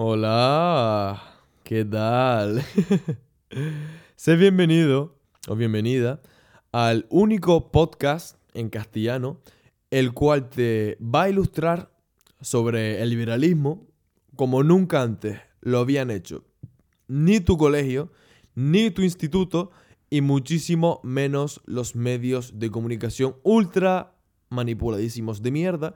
Hola, ¿qué tal? sé bienvenido o bienvenida al único podcast en castellano el cual te va a ilustrar sobre el liberalismo como nunca antes lo habían hecho ni tu colegio, ni tu instituto y muchísimo menos los medios de comunicación ultra manipuladísimos de mierda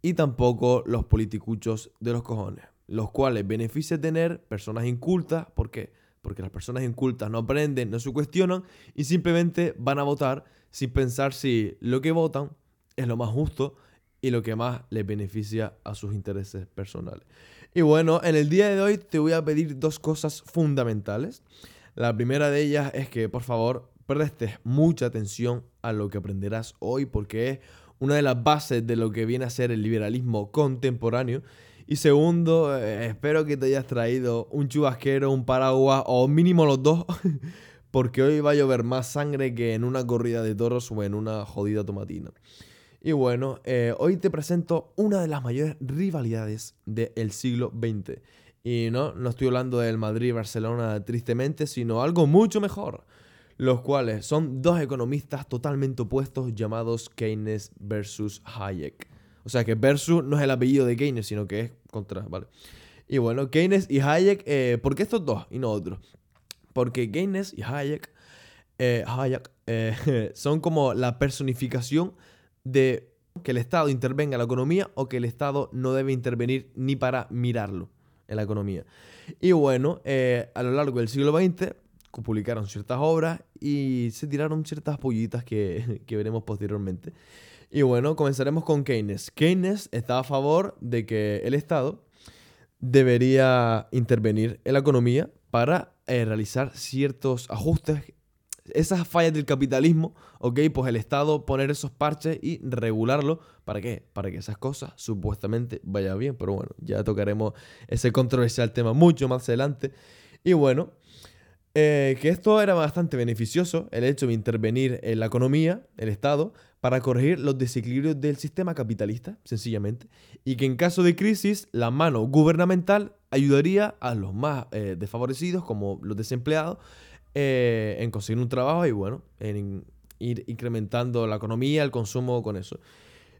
y tampoco los politicuchos de los cojones, los cuales beneficia tener personas incultas, ¿por qué? Porque las personas incultas no aprenden, no se cuestionan y simplemente van a votar sin pensar si lo que votan es lo más justo y lo que más les beneficia a sus intereses personales. Y bueno, en el día de hoy te voy a pedir dos cosas fundamentales. La primera de ellas es que por favor prestes mucha atención a lo que aprenderás hoy porque es una de las bases de lo que viene a ser el liberalismo contemporáneo. Y segundo, eh, espero que te hayas traído un chubasquero, un paraguas o mínimo los dos, porque hoy va a llover más sangre que en una corrida de toros o en una jodida tomatina. Y bueno, eh, hoy te presento una de las mayores rivalidades del siglo XX. Y no, no estoy hablando del Madrid-Barcelona tristemente, sino algo mucho mejor. Los cuales son dos economistas totalmente opuestos llamados Keynes versus Hayek. O sea que versus no es el apellido de Keynes, sino que es contra, ¿vale? Y bueno, Keynes y Hayek, eh, ¿por qué estos dos y no otros? Porque Keynes y Hayek, eh, Hayek son como la personificación de que el Estado intervenga en la economía o que el Estado no debe intervenir ni para mirarlo en la economía. Y bueno, eh, a lo largo del siglo XX publicaron ciertas obras y se tiraron ciertas pollitas que, que veremos posteriormente. Y bueno, comenzaremos con Keynes. Keynes estaba a favor de que el Estado debería intervenir en la economía para eh, realizar ciertos ajustes esas fallas del capitalismo, ok, pues el Estado poner esos parches y regularlo. ¿Para qué? Para que esas cosas supuestamente vayan bien. Pero bueno, ya tocaremos ese controversial tema mucho más adelante. Y bueno, eh, que esto era bastante beneficioso, el hecho de intervenir en la economía, el Estado, para corregir los desequilibrios del sistema capitalista, sencillamente, y que en caso de crisis la mano gubernamental ayudaría a los más eh, desfavorecidos, como los desempleados, eh, en conseguir un trabajo y bueno, en ir incrementando la economía, el consumo con eso.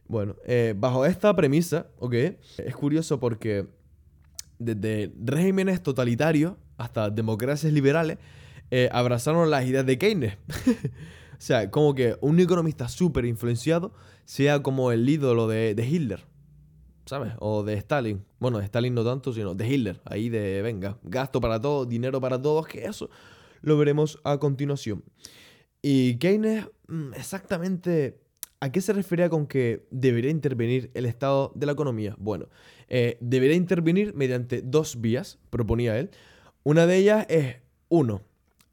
Bueno, bajo esta premisa, ¿ok? Es curioso porque desde regímenes totalitarios hasta democracias liberales eh, abrazaron las ideas de Keynes. o sea, como que un economista súper influenciado sea como el ídolo de, Hitler. ¿sabes? O de Stalin. Bueno, de Stalin no tanto, sino de Hitler. Ahí de, venga, gasto para todo, dinero para todos, que eso lo veremos a continuación. Y Keynes, mm, exactamente, ¿a qué se refería con que debería intervenir el estado de la economía? Bueno, eh, debería intervenir mediante dos vías, proponía él. Una de ellas es, uno,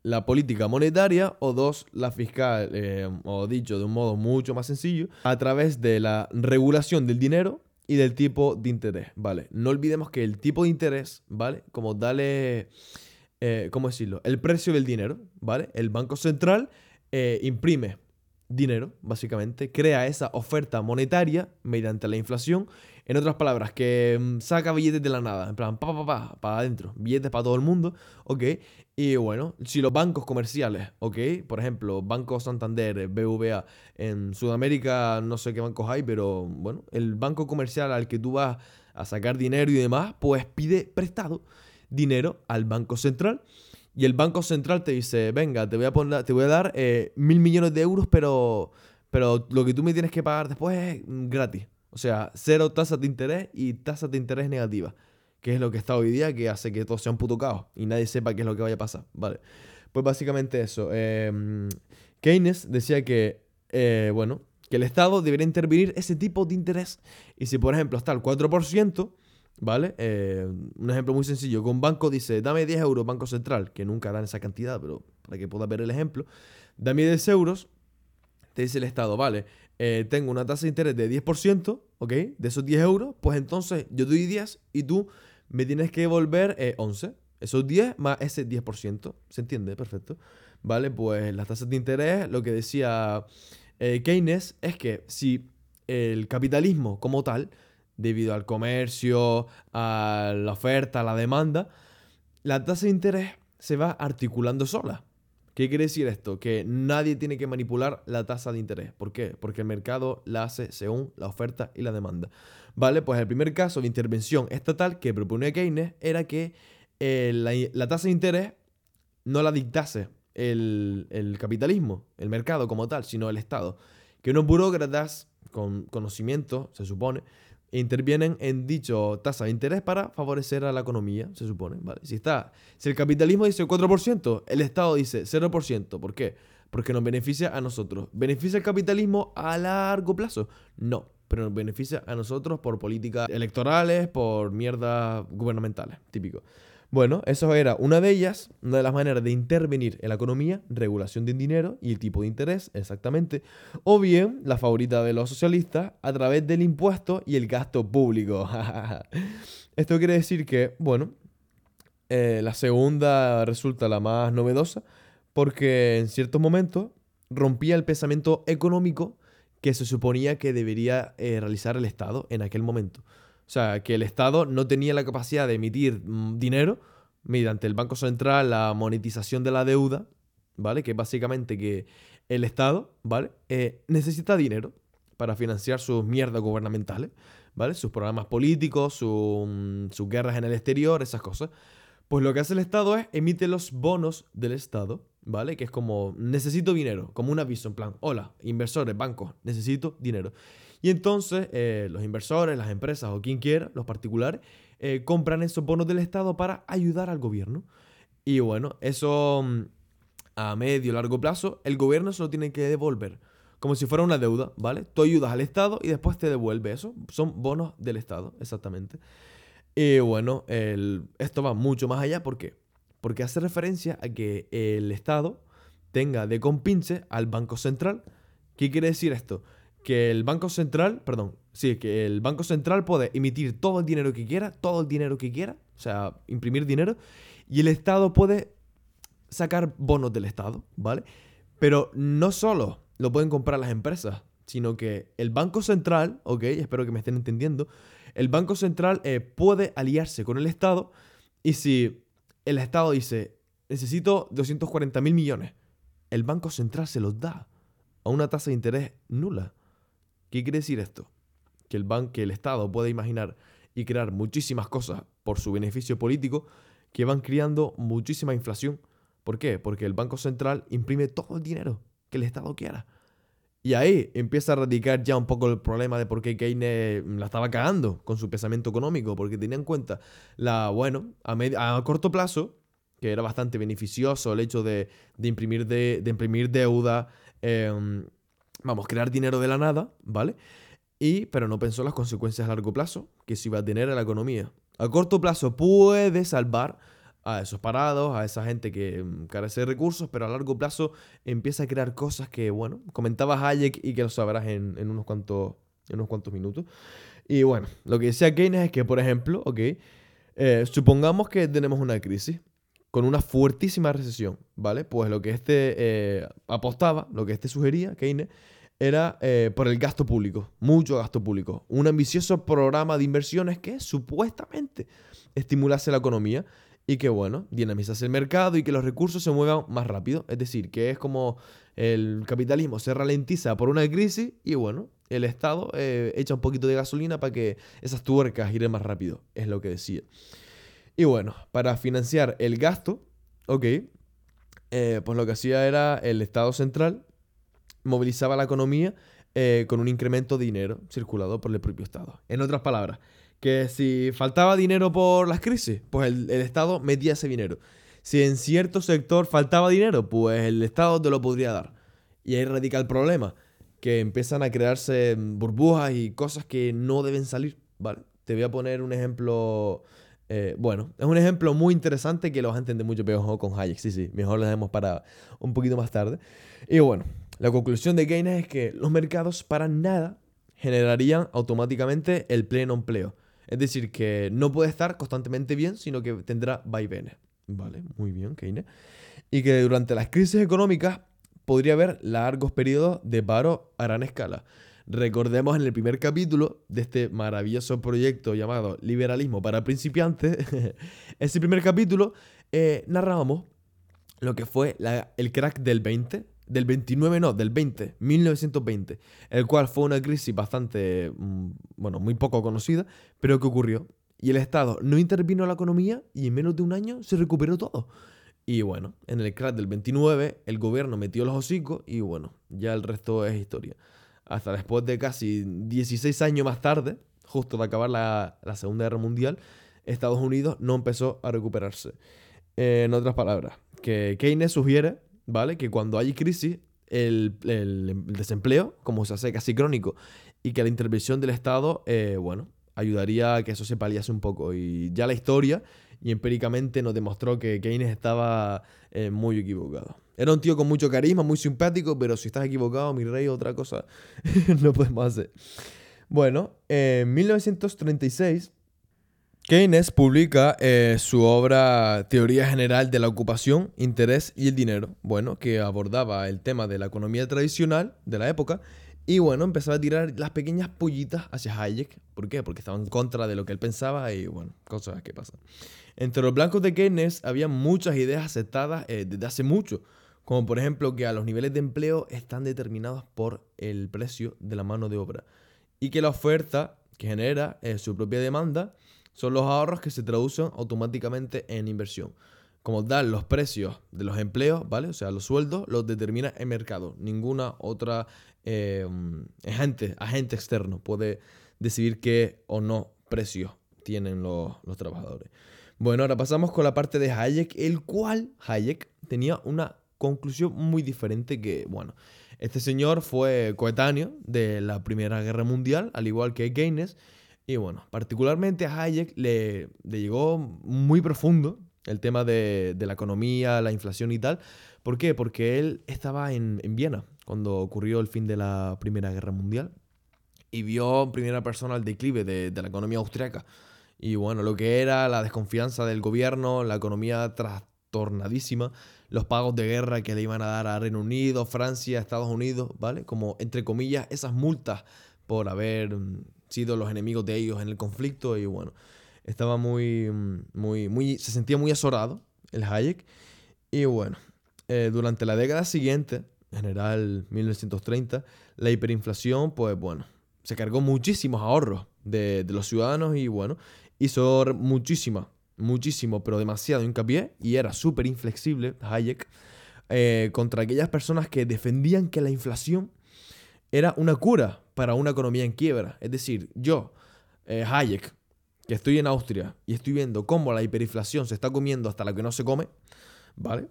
la política monetaria o dos, la fiscal, eh, o dicho de un modo mucho más sencillo, a través de la regulación del dinero y del tipo de interés, ¿vale? No olvidemos que el tipo de interés, ¿vale? Como dale eh, ¿cómo decirlo? El precio del dinero, ¿vale? El Banco Central eh, imprime dinero, básicamente, crea esa oferta monetaria mediante la inflación. En otras palabras, que mm, saca billetes de la nada, en plan, pa, pa, pa, para adentro, billetes para todo el mundo, ¿ok? Y bueno, si los bancos comerciales, ¿ok? Por ejemplo, Banco Santander, BVA, en Sudamérica no sé qué bancos hay, pero bueno, el banco comercial al que tú vas a sacar dinero y demás, pues pide prestado dinero al Banco Central. Y el Banco Central te dice, venga, te voy a, poner, te voy a dar eh, mil millones de euros, pero, pero lo que tú me tienes que pagar después es gratis. O sea, cero tasas de interés y tasas de interés negativas. Que es lo que está hoy día, que hace que todo sea un puto caos y nadie sepa qué es lo que vaya a pasar. Vale. Pues básicamente eso. Em, Keynes decía que, eh, bueno, que el Estado debería intervenir ese tipo de interés. Y si, por ejemplo, está el 4%, ¿Vale? Eh, un ejemplo muy sencillo. Con banco dice, dame 10 euros, Banco Central, que nunca dan esa cantidad, pero para que puedas ver el ejemplo. Dame 10 euros, te dice el Estado, vale, eh, tengo una tasa de interés de 10%, ¿ok? De esos 10 euros, pues entonces yo doy 10 y tú me tienes que devolver 11. Eh, esos 10 más ese 10%. ¿Se entiende? Perfecto. Vale, pues las tasas de interés, lo que decía Keynes es que si el capitalismo como tal debido al comercio, a la oferta, a la demanda, la tasa de interés se va articulando sola. ¿Qué quiere decir esto? Que nadie tiene que manipular la tasa de interés. ¿Por qué? Porque el mercado la hace según la oferta y la demanda. ¿Vale? Pues el primer caso de intervención estatal que proponía Keynes era que eh, la, tasa de interés no la dictase el, el capitalismo, el mercado como tal, sino el Estado. Que unos burócratas con conocimiento, se supone, intervienen en dicho tasa de interés para favorecer a la economía, se supone. ¿vale? Si, está, si el capitalismo dice 4%, el Estado dice 0%. ¿Por qué? Porque nos beneficia a nosotros. ¿Beneficia el capitalismo a largo plazo? No, pero nos beneficia a nosotros por políticas electorales, por mierdas gubernamentales, típico. Bueno, eso era una de ellas, una de las maneras de intervenir en la economía, regulación del dinero y el tipo de interés, exactamente. O bien, la favorita de los socialistas, a través del impuesto y el gasto público. Esto quiere decir que, bueno, eh, la segunda resulta la más novedosa porque en ciertos momentos rompía el pensamiento económico que se suponía que debería eh, realizar el Estado en aquel momento. O sea, que el Estado no tenía la capacidad de emitir mm, dinero mediante el Banco Central, la monetización de la deuda, ¿vale? Que básicamente que el Estado, ¿vale? Eh, necesita dinero para financiar sus mierdas gubernamentales, ¿vale? Sus programas políticos, mm, sus guerras en el exterior, esas cosas. Pues lo que hace el Estado es emite los bonos del Estado, ¿vale? Que es como, necesito dinero, como un aviso, en plan, hola, inversores, bancos, necesito dinero. Y entonces eh, los inversores, las empresas o quien quiera, los particulares, eh, compran esos bonos del Estado para ayudar al gobierno. Y bueno, eso mm, a medio largo plazo, el gobierno se lo tiene que devolver. Como si fuera una deuda, ¿vale? Tú ayudas al Estado y después te devuelve eso. Son bonos del Estado, exactamente. Y bueno, esto va mucho más allá. ¿Por qué? Porque hace referencia a que el Estado tenga de compinche al Banco Central. ¿Qué quiere decir esto? Que el Banco Central, perdón, sí, que el Banco Central puede emitir todo el dinero que quiera, todo el dinero que quiera, o sea, imprimir dinero, y el Estado puede sacar bonos del Estado, ¿vale? Pero no solo lo pueden comprar las empresas, sino que el Banco Central, ok, espero que me estén entendiendo, el Banco Central eh, puede aliarse con el Estado y si el Estado dice, necesito 240 mil millones, el Banco Central se los da a una tasa de interés nula. ¿Qué quiere decir esto? Que el, banco, que el Estado puede imaginar y crear muchísimas cosas por su beneficio político que van creando muchísima inflación. ¿Por qué? Porque el Banco Central imprime todo el dinero que el Estado quiera. Y ahí empieza a radicar ya un poco el problema de por qué Keynes la estaba cagando con su pensamiento económico, porque tenía en cuenta la, bueno, a, a corto plazo, que era bastante beneficioso el hecho de, imprimir, de, imprimir deuda, em, vamos, crear dinero de la nada, ¿vale? Y, pero no pensó las consecuencias a largo plazo que se iba a tener a la economía. A corto plazo puede salvar a esos parados, a esa gente que mm, carece de recursos, pero a largo plazo empieza a crear cosas que, bueno, comentaba Hayek y que lo sabrás en, unos, cuantos, en unos cuantos minutos. Y bueno, lo que decía Keynes es que, por ejemplo, ok, eh, supongamos que tenemos una crisis con una fuertísima recesión, ¿vale? Pues lo que este eh, apostaba, lo que este sugería, Keynes, era eh, por el gasto público, mucho gasto público. Un ambicioso programa de inversiones que supuestamente estimulase la economía y que, bueno, dinamizase el mercado y que los recursos se muevan más rápido. Es decir, que es como el capitalismo se ralentiza por una crisis y, bueno, el Estado eh, echa un poquito de gasolina para que esas tuercas giren más rápido, es lo que decía. Y bueno, para financiar el gasto, ok, eh, pues lo que hacía era el Estado central movilizaba la economía eh, con un incremento de dinero circulado por el propio Estado. En otras palabras, que si faltaba dinero por las crisis, pues el, Estado metía ese dinero. Si en cierto sector faltaba dinero, pues el Estado te lo podría dar. Y ahí radica el problema, que empiezan a crearse burbujas y cosas que no deben salir, ¿vale? Te voy a poner un ejemplo eh, bueno, es un ejemplo muy interesante que lo vas a entender mucho peor con Hayek. Sí, sí, mejor lo dejemos para un poquito más tarde. Y bueno, la conclusión de Keynes es que los mercados para nada generarían automáticamente el pleno empleo. Es decir, que no puede estar constantemente bien, sino que tendrá vaivenes. Vale, muy bien, Keynes. Y que durante las crisis económicas podría haber largos periodos de paro a gran escala. Recordemos en el primer capítulo de este maravilloso proyecto llamado Liberalismo para principiantes, ese primer capítulo eh, narrábamos lo que fue el crack del 20, del 29 no, del 20, 1920, el cual fue una crisis bastante, mm, bueno, muy poco conocida, pero que ocurrió. Y el Estado no intervino en la economía y en menos de un año se recuperó todo. Y bueno, en el crack del 29 el gobierno metió los hocicos y bueno, ya el resto es historia. Hasta después de casi 16 años más tarde, justo de acabar la, Segunda Guerra Mundial, Estados Unidos no empezó a recuperarse. en otras palabras, que Keynes sugiere ¿vale? Que cuando hay crisis, el, desempleo, como se hace casi crónico, y que la intervención del Estado, eh, bueno, ayudaría a que eso se paliase un poco. Y ya la historia y empíricamente nos demostró que Keynes estaba eh, muy equivocado. Era un tío con mucho carisma, muy simpático, pero si estás equivocado, mi rey, otra cosa no podemos hacer. Bueno, en 1936 Keynes publica eh, su obra Teoría General de la Ocupación, Interés y el Dinero, bueno, que abordaba el tema de la economía tradicional de la época y bueno, empezaba a tirar las pequeñas pollitas hacia Hayek. ¿Por qué? Porque estaba en contra de lo que él pensaba y bueno, cosas que pasan. Entre los blancos de Keynes había muchas ideas aceptadas eh, desde hace mucho, como por ejemplo que a los niveles de empleo están determinados por el precio de la mano de obra y que la oferta que genera eh, su propia demanda son los ahorros que se traducen automáticamente en inversión. Como tal, los precios de los empleos, ¿vale? O sea, los sueldos los determina el mercado. Ninguna otra eh, agente, agente externo puede decidir qué o no precios tienen los, los trabajadores. Bueno, ahora pasamos con la parte de Hayek, el cual Hayek tenía una conclusión muy diferente que, bueno, este señor fue coetáneo de la Primera Guerra Mundial, al igual que Keynes, y bueno, particularmente a Hayek le, llegó muy profundo el tema de, la economía, la inflación y tal. ¿Por qué? Porque él estaba en, Viena cuando ocurrió el fin de la Primera Guerra Mundial y vio en primera persona el declive de, la economía austriaca. Y bueno, lo que era la desconfianza del gobierno, la economía trastornadísima, los pagos de guerra que le iban a dar a Reino Unido, Francia, Estados Unidos, ¿vale? Como entre comillas esas multas por haber sido los enemigos de ellos en el conflicto y bueno, estaba muy, muy, muy, se sentía muy azorado el Hayek y bueno, eh, durante la década siguiente, en general 1930, la hiperinflación, pues bueno, se cargó muchísimos ahorros de, los ciudadanos y bueno, hizo muchísima, muchísimo, pero demasiado hincapié y era súper inflexible Hayek eh, contra aquellas personas que defendían que la inflación era una cura para una economía en quiebra. Es decir, yo, eh, Hayek, que estoy en Austria y estoy viendo cómo la hiperinflación se está comiendo hasta lo que no se come, ¿vale?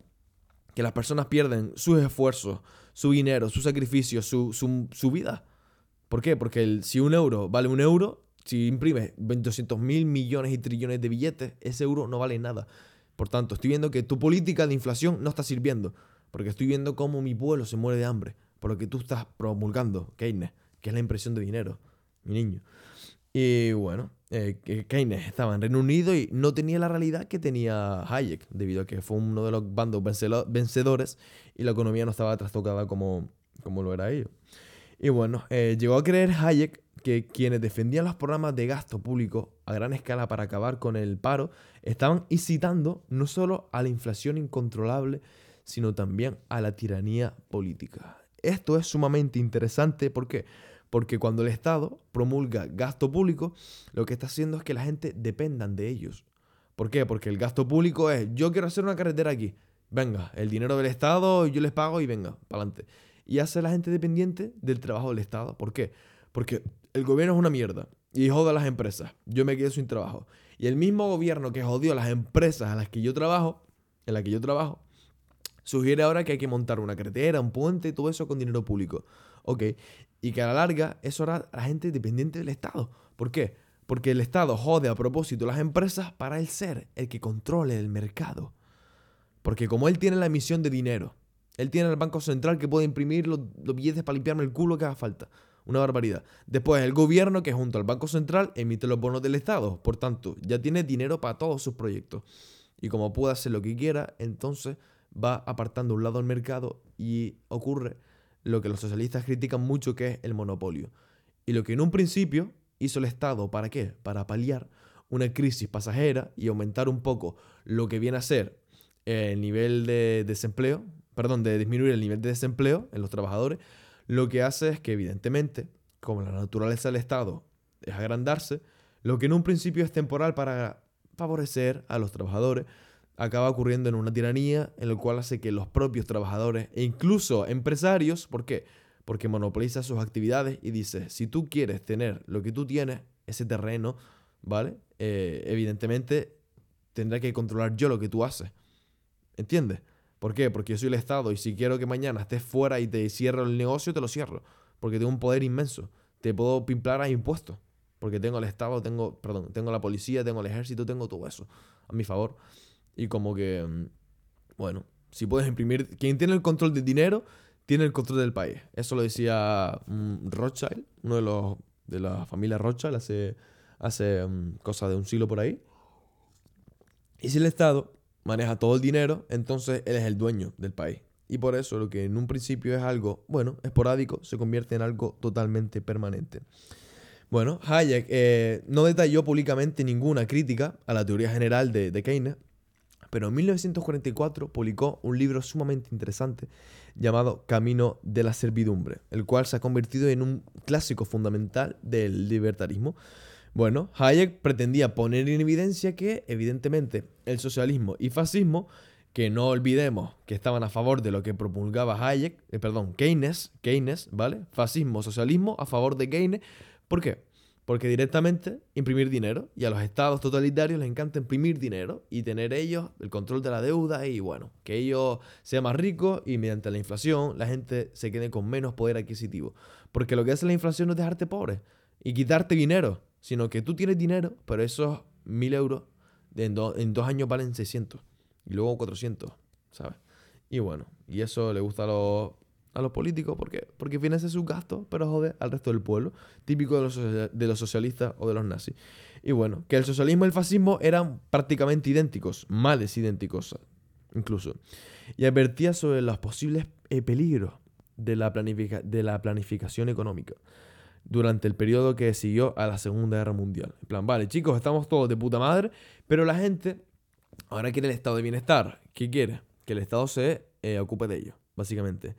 Que las personas pierden sus esfuerzos, su dinero, su sacrificio, su, su, vida. ¿Por qué? Porque si un euro vale un euro, si imprimes 200 mil millones y trillones de billetes, ese euro no vale nada. Por tanto, estoy viendo que tu política de inflación no está sirviendo. Porque estoy viendo cómo mi pueblo se muere de hambre. Por lo que tú estás promulgando, Keynes que es la impresión de dinero, mi niño. Y bueno, eh, Keynes estaba en Reino Unido y no tenía la realidad que tenía Hayek, debido a que fue uno de los bandos vencedores y la economía no estaba trastocada como, como lo era ellos. Y bueno, eh, llegó a creer Hayek que quienes defendían los programas de gasto público a gran escala para acabar con el paro estaban incitando no solo a la inflación incontrolable, sino también a la tiranía política. Esto es sumamente interesante porque porque cuando el Estado promulga gasto público, lo que está haciendo es que la gente dependan de ellos. ¿Por qué? Porque el gasto público es, yo quiero hacer una carretera aquí. Venga, el dinero del Estado, yo les pago y venga, para adelante. Y hace a la gente dependiente del trabajo del Estado. ¿Por qué? Porque el gobierno es una mierda y joda a las empresas. Yo me quedo sin trabajo. Y el mismo gobierno que jodió a las empresas a las que yo trabajo, en las que yo trabajo, sugiere ahora que hay que montar una carretera, un puente, todo eso con dinero público. Ok, y que a la larga eso hará a la gente dependiente del Estado. ¿Por qué? Porque el Estado jode a propósito las empresas para él ser el que controle el mercado. Porque como él tiene la emisión de dinero, él tiene el Banco Central que puede imprimir los, billetes para limpiarme el culo que haga falta. Una barbaridad. Después el gobierno que junto al Banco Central emite los bonos del Estado. Por tanto, ya tiene dinero para todos sus proyectos. Y como puede hacer lo que quiera, entonces va apartando un lado al mercado y ocurre lo que los socialistas critican mucho, que es el monopolio. Y lo que en un principio hizo el Estado, ¿para qué? Para paliar una crisis pasajera y aumentar un poco lo que viene a ser el nivel de desempleo, perdón, de disminuir el nivel de desempleo en los trabajadores, lo que hace es que evidentemente, como la naturaleza del Estado es agrandarse, lo que en un principio es temporal para favorecer a los trabajadores, acaba ocurriendo en una tiranía en la cual hace que los propios trabajadores e incluso empresarios, ¿por qué? Porque monopoliza sus actividades y dice, si tú quieres tener lo que tú tienes, ese terreno, ¿vale? Eh, evidentemente tendrá que controlar yo lo que tú haces. ¿Entiendes? ¿Por qué? Porque yo soy el Estado y si quiero que mañana estés fuera y te cierro el negocio, te lo cierro. Porque tengo un poder inmenso. Te puedo pimplar a impuestos. Porque tengo el Estado, tengo, perdón, tengo la policía, tengo el ejército, tengo todo eso a mi favor. Y como que, mm, bueno, si puedes imprimir, quien tiene el control del dinero, tiene el control del país. Eso lo decía mm, Rothschild, uno de los de la familia Rothschild hace, hace mm, cosa de un siglo por ahí. Y si el Estado maneja todo el dinero, entonces él es el dueño del país. Y por eso lo que en un principio es algo, bueno, esporádico, se convierte en algo totalmente permanente. Bueno, Hayek eh, no detalló públicamente ninguna crítica a la teoría general de, de Keynes, pero en 1944 publicó un libro sumamente interesante llamado Camino de la Servidumbre, el cual se ha convertido en un clásico fundamental del libertarismo. Bueno, Hayek pretendía poner en evidencia que, evidentemente, el socialismo y fascismo, que no olvidemos que estaban a favor de lo que promulgaba Hayek, eh, perdón, Keynes, Keynes, ¿vale? Fascismo, socialismo, a favor de Keynes. ¿Por qué? Porque directamente imprimir dinero y a los estados totalitarios les encanta imprimir dinero y tener ellos el control de la deuda y bueno, que ellos sean más ricos y mediante la inflación la gente se quede con menos poder adquisitivo. Porque lo que hace la inflación no es dejarte pobre y quitarte dinero, sino que tú tienes dinero, pero esos mil euros en, en dos años valen 600 y luego 400, ¿sabes? Y bueno, y eso le gusta a los a los políticos. ¿Por qué? Porque financia sus gastos, pero jode al resto del pueblo. Típico de los, de los socialistas o de los nazis. Y bueno, que el socialismo y el fascismo eran prácticamente idénticos, males idénticos incluso. Y advertía sobre los posibles eh, peligros de la, de la planificación económica durante el periodo que siguió a la Segunda Guerra Mundial. En plan, vale, chicos, estamos todos de puta madre, pero la gente ahora quiere el estado de bienestar. ¿Qué quiere? Que el Estado se eh, ocupe de ello, básicamente.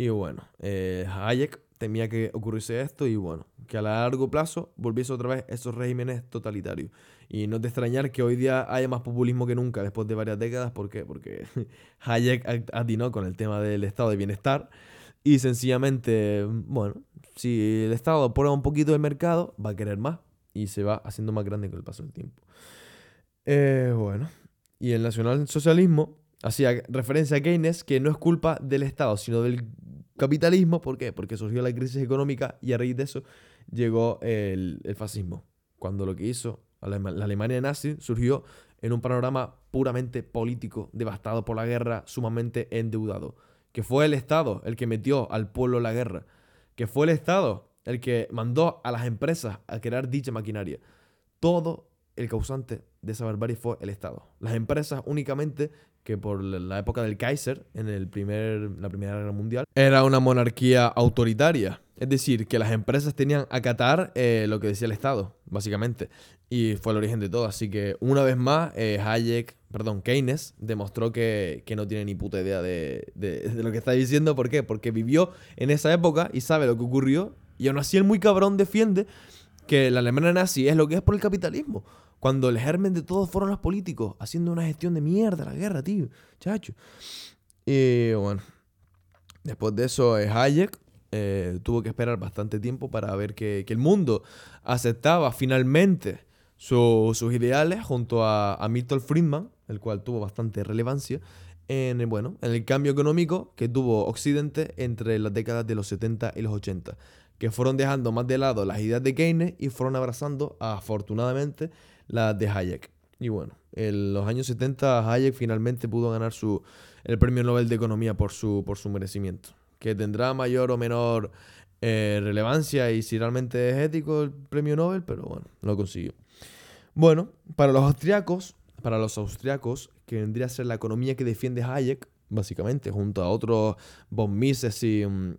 Y bueno, eh, Hayek temía que ocurriese esto y bueno, que a largo plazo volviese otra vez esos regímenes totalitarios. Y no te extrañar que hoy día haya más populismo que nunca después de varias décadas. ¿Por qué? Porque Hayek atinó con el tema del estado de bienestar y sencillamente, bueno, si el Estado pone un poquito del mercado, va a querer más y se va haciendo más grande con el paso del tiempo. Eh, bueno, y el nacionalsocialismo hacía referencia a Keynes que no es culpa del Estado, sino del capitalismo. ¿Por qué? Porque surgió la crisis económica y a raíz de eso llegó el, fascismo. Cuando lo que hizo la Alemania nazi surgió en un panorama puramente político, devastado por la guerra, sumamente endeudado. Que fue el Estado el que metió al pueblo en la guerra. Que fue el Estado el que mandó a las empresas a crear dicha maquinaria. Todo el causante de esa barbarie fue el Estado. Las empresas únicamente que por la época del Kaiser, en el primer, la Primera Guerra Mundial, era una monarquía autoritaria. Es decir, que las empresas tenían que acatar eh, lo que decía el Estado, básicamente. Y fue el origen de todo. Así que, una vez más, eh, Hayek, perdón, Keynes, demostró que, no tiene ni puta idea de, de, lo que está diciendo. ¿Por qué? Porque vivió en esa época y sabe lo que ocurrió. Y aún así, el muy cabrón defiende que la Alemania nazi es lo que es por el capitalismo. Cuando el germen de todo fueron los políticos, haciendo una gestión de mierda la guerra, tío. Chacho. Y bueno, después de eso, eh, Hayek eh, tuvo que esperar bastante tiempo para ver que, el mundo aceptaba finalmente sus ideales junto a, Milton Friedman, el cual tuvo bastante relevancia en, bueno, en el cambio económico que tuvo Occidente entre las décadas de los 70 y los 80, que fueron dejando más de lado las ideas de Keynes y fueron abrazando, afortunadamente, la de Hayek. Y bueno, en los años 70 Hayek finalmente pudo ganar su, el premio Nobel de Economía por su, por su merecimiento, que tendrá mayor o menor eh, relevancia y si realmente es ético el premio Nobel, pero bueno, lo consiguió. Bueno, para los austriacos, para los austriacos, que vendría a ser la economía que defiende Hayek, básicamente, junto a otros von Mises y, mm,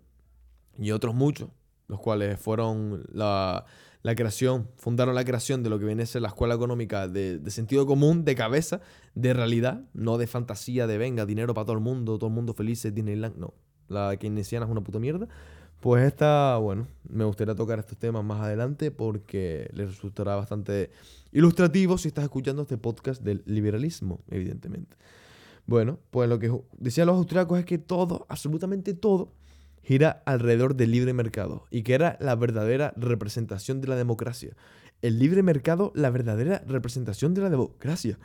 y otros muchos, los cuales fueron la, la creación, fundaron la creación de lo que viene a ser la escuela económica de, de, sentido común, de cabeza, de realidad, no de fantasía de venga, dinero para todo el mundo, todo el mundo feliz, Disneyland, no. La keynesiana es una puta mierda. Pues esta, bueno, me gustaría tocar estos temas más adelante porque les resultará bastante ilustrativo si estás escuchando este podcast del liberalismo, evidentemente. Bueno, pues lo que decían los austriacos es que todo, absolutamente todo, gira alrededor del libre mercado y que era la verdadera representación de la democracia. El libre mercado, la verdadera representación de la democracia.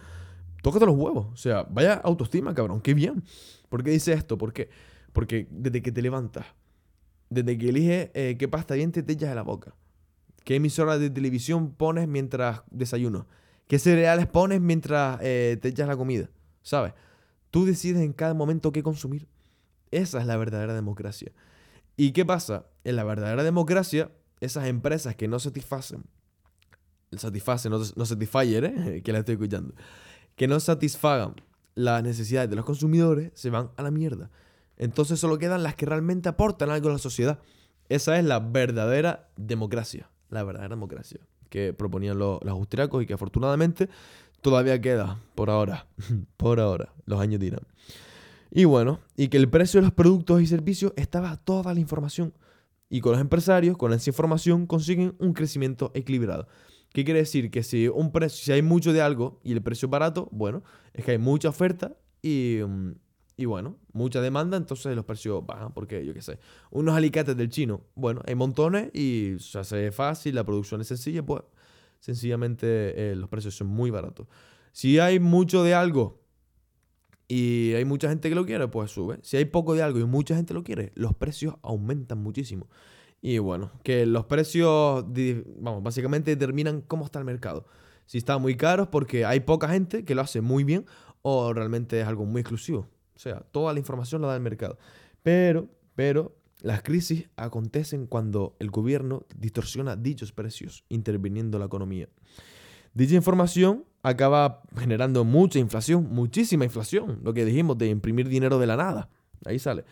Tócate los huevos. O sea, vaya autoestima, cabrón. Qué bien. ¿Por qué dice esto? ¿Por qué? Porque desde que te levantas, desde que eliges eh, qué pasta dientes te echas a la boca, qué emisora de televisión pones mientras desayunas, qué cereales pones mientras eh, te echas la comida, ¿sabes? Tú decides en cada momento qué consumir. Esa es la verdadera democracia. ¿Y qué pasa? En la verdadera democracia, esas empresas que no satisfacen, satisfacen, no, no satisfyer, ¿eh? que la estoy escuchando, que no satisfagan las necesidades de los consumidores, se van a la mierda. Entonces solo quedan las que realmente aportan algo a la sociedad. Esa es la verdadera democracia. La verdadera democracia que proponían los, los austriacos y que afortunadamente todavía queda por ahora. por ahora. Los años dirán. Y bueno, y que el precio de los productos y servicios estaba toda la información. Y con los empresarios, con esa información, consiguen un crecimiento equilibrado. ¿Qué quiere decir? Que si, un precio, si hay mucho de algo y el precio es barato, bueno, es que hay mucha oferta y, mm, y bueno, mucha demanda, entonces los precios bajan. Porque yo qué sé, unos alicates del chino, bueno, hay montones y se hace fácil, la producción es sencilla, pues sencillamente eh, los precios son muy baratos. Si hay mucho de algo y hay mucha gente que lo quiere, pues sube. Si hay poco de algo y mucha gente lo quiere, los precios aumentan muchísimo. Y bueno, que los precios, vamos, básicamente determinan cómo está el mercado. Si está muy caro porque hay poca gente que lo hace muy bien o realmente es algo muy exclusivo. O sea, toda la información la da el mercado. Pero, pero, las crisis acontecen cuando el gobierno distorsiona dichos precios, interviniendo la economía. Dicha información acaba generando mucha inflación, muchísima inflación, lo que dijimos de imprimir dinero de la nada. Ahí sale.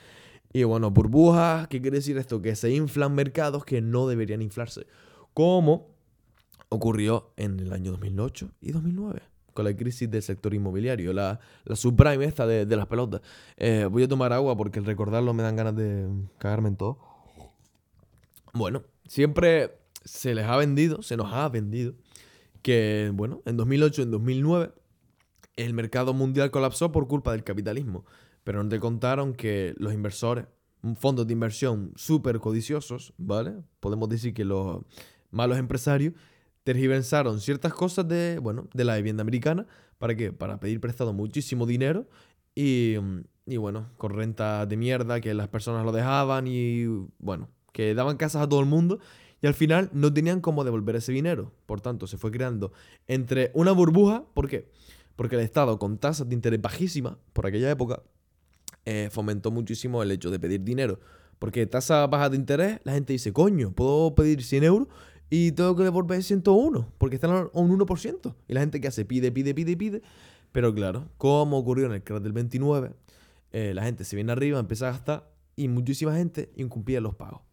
Y bueno, burbujas, ¿qué quiere decir esto? Que se inflan mercados que no deberían inflarse, como ocurrió en el año 2008 y 2009 con la crisis del sector inmobiliario, la, la subprime esta de, las pelotas. Eh, voy a tomar agua porque el recordarlo me dan ganas de cagarme en todo. Bueno, siempre se les ha vendido, se nos ha vendido que, bueno, en 2008, en 2009, el mercado mundial colapsó por culpa del capitalismo, pero no te contaron que los inversores, fondos de inversión súper codiciosos, ¿vale? Podemos decir que los malos empresarios tergiversaron ciertas cosas de, bueno, de la vivienda americana, ¿para qué? Para pedir prestado muchísimo dinero y, y bueno, con renta de mierda que las personas lo dejaban y, bueno, que daban casas a todo el mundo y al final no tenían cómo devolver ese dinero. Por tanto, se fue creando entre una burbuja, ¿por qué? Porque el Estado con tasas de interés bajísimas por aquella época eh, fomentó muchísimo el hecho de pedir dinero. Porque tasa baja de interés, la gente dice, coño, puedo pedir 100 euros y tengo que devolver 101, porque están a un 1%. Y la gente que hace pide, pide, pide, pide. Pero claro, como ocurrió en el crash del 29, eh, la gente se viene arriba, empieza a gastar y muchísima gente incumplía los pagos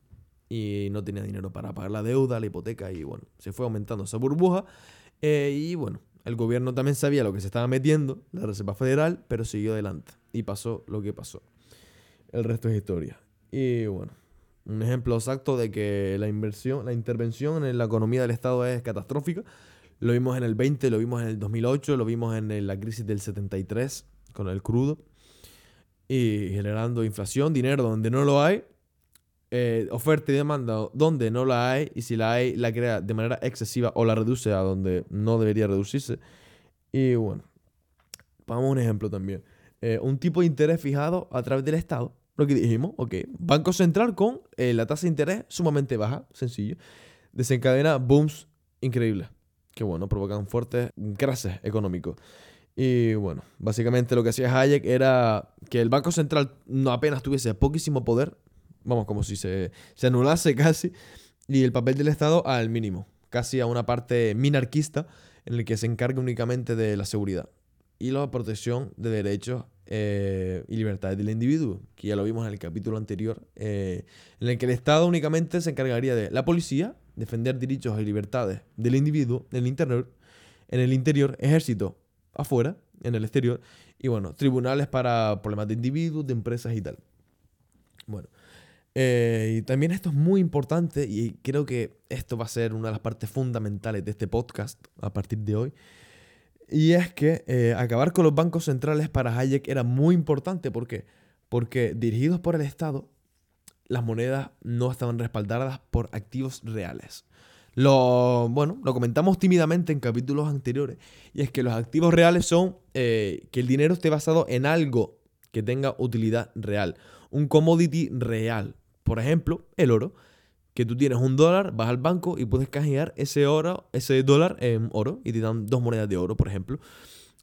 y no tenía dinero para pagar la deuda, la hipoteca y bueno, se fue aumentando esa burbuja eh, y bueno, el gobierno también sabía lo que se estaba metiendo, la Reserva Federal, pero siguió adelante y pasó lo que pasó. El resto es historia. Y bueno, un ejemplo exacto de que la inversión, la intervención en la economía del Estado es catastrófica. Lo vimos en el 20, lo vimos en el 2008, lo vimos en la crisis del 73 con el crudo y generando inflación, dinero donde no lo hay eh, oferta y demanda donde no la hay y si la hay la crea de manera excesiva o la reduce a donde no debería reducirse. Y bueno, pongamos un ejemplo también. Eh, un tipo de interés fijado a través del Estado. Lo que dijimos, ok. Banco Central con eh, la tasa de interés sumamente baja, sencillo. Desencadena booms increíbles. Que bueno, provocan fuertes crashes económicos. Y bueno, básicamente lo que hacía Hayek era que el Banco Central no apenas tuviese poquísimo poder vamos, como si se, se anulase casi, y el papel del Estado al mínimo, casi a una parte minarquista en el que se encarga únicamente de la seguridad y la protección de derechos eh, y libertades del individuo, que ya lo vimos en el capítulo anterior, eh, en el que el Estado únicamente se encargaría de la policía, defender derechos y libertades del individuo en el interior, en el interior, ejército afuera, en el exterior, y bueno, tribunales para problemas de individuos, de empresas y tal. Bueno, eh, y también esto es muy importante y creo que esto va a ser una de las partes fundamentales de este podcast a partir de hoy. Y es que eh, acabar con los bancos centrales para Hayek era muy importante. ¿Por qué? Porque dirigidos por el Estado, las monedas no estaban respaldadas por activos reales. Lo, bueno, lo comentamos tímidamente en capítulos anteriores. Y es que los activos reales son eh, que el dinero esté basado en algo que tenga utilidad real. Un commodity real. Por ejemplo, el oro. Que tú tienes un dólar, vas al banco y puedes canjear ese oro, ese dólar en oro y te dan dos monedas de oro, por ejemplo.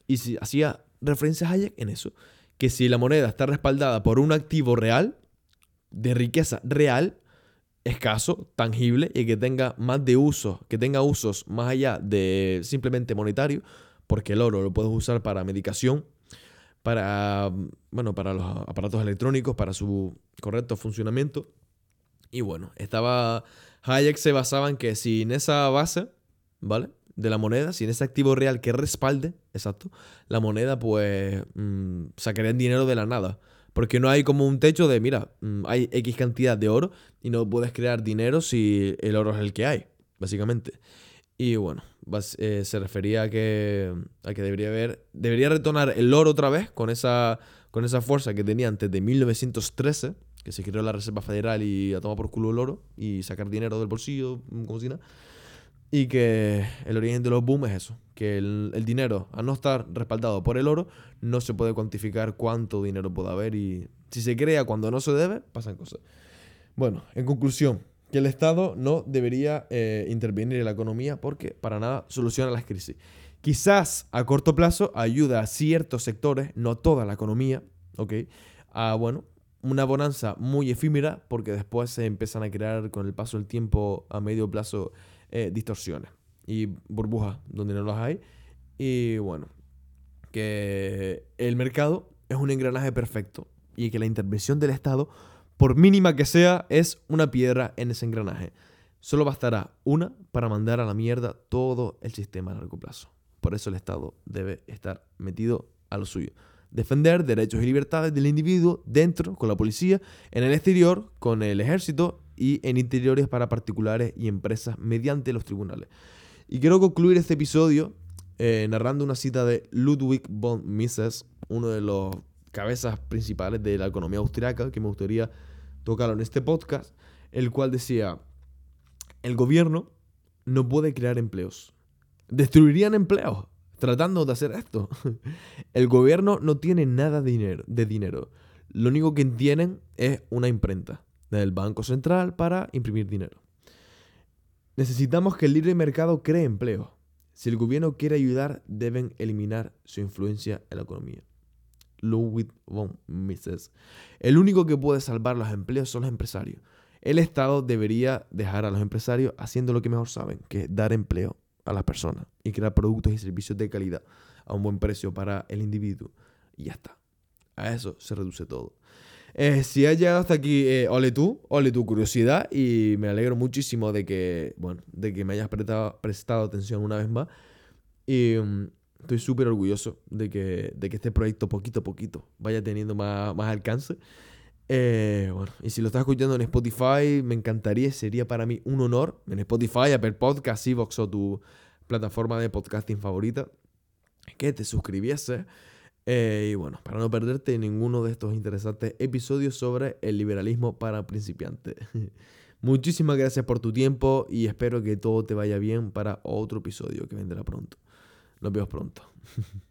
Y si hacía referencia a Hayek en eso, que si la moneda está respaldada por un activo real, de riqueza real, escaso, tangible y que tenga más de uso, que tenga usos más allá de simplemente monetario, porque el oro lo puedes usar para medicación, para, bueno, para los aparatos electrónicos, para su correcto funcionamiento. Y bueno, estaba. Hayek se basaba en que sin esa base, ¿vale? De la moneda, sin ese activo real que respalde, exacto, la moneda, pues mmm, sacarían dinero de la nada. Porque no hay como un techo de, mira, mm, hay X cantidad de oro y no puedes crear dinero si el oro es el que hay, básicamente. Y bueno, eh, se refería a que, a que debería haber, debería retornar el oro otra vez con esa, con esa fuerza que tenía antes de 1913, que se creó la Reserva Federal y a tomar por culo el oro y sacar dinero del bolsillo, mm, como si nada. Y que el origen de los booms es eso, que el, el, dinero, al no estar respaldado por el oro, no se puede cuantificar cuánto dinero puede haber y si se crea cuando no se debe, pasan cosas. Bueno, en conclusión, que el Estado no debería eh, intervenir en la economía porque para nada soluciona las crisis. Quizás a corto plazo ayuda a ciertos sectores, no toda la economía, ¿ok? A, bueno, una bonanza muy efímera porque después se empiezan a crear con el paso del tiempo a medio plazo eh, distorsiones y burbujas donde no las hay. Y bueno, que el mercado es un engranaje perfecto y que la intervención del Estado, por mínima que sea, es una piedra en ese engranaje. Solo bastará una para mandar a la mierda todo el sistema a largo plazo. Por eso el Estado debe estar metido a lo suyo. Defender derechos y libertades del individuo dentro con la policía, en el exterior con el ejército y en interiores para particulares y empresas mediante los tribunales. Y quiero concluir este episodio eh, narrando una cita de Ludwig von Mises, uno de los cabezas principales de la economía austriaca, que me gustaría tocarlo en este podcast, el cual decía, el gobierno no puede crear empleos. Destruirían empleos tratando de hacer esto. El gobierno no tiene nada de dinero, de dinero. Lo único que tienen es una imprenta del Banco Central para imprimir dinero. Necesitamos que el libre mercado cree empleo. Si el gobierno quiere ayudar, deben eliminar su influencia en la economía. Ludwig von Mises. El único que puede salvar los empleos son los empresarios. El Estado debería dejar a los empresarios haciendo lo que mejor saben, que es dar empleo a las personas y crear productos y servicios de calidad a un buen precio para el individuo. Y ya está. A eso se reduce todo. Eh, si has llegado hasta aquí, eh, ole tú, ole tu curiosidad y me alegro muchísimo de que, bueno, de que me hayas prestado, prestado atención una vez más. Y um, estoy súper orgulloso de que, de que este proyecto poquito a poquito vaya teniendo más, más alcance. Eh, bueno, y si lo estás escuchando en Spotify, me encantaría, sería para mí un honor en Spotify, Apple Podcast, Evox o tu plataforma de podcasting favorita, que te suscribiese eh, y bueno, para no perderte ninguno de estos interesantes episodios sobre el liberalismo para principiantes. Muchísimas gracias por tu tiempo y espero que todo te vaya bien para otro episodio que vendrá pronto. Nos vemos pronto.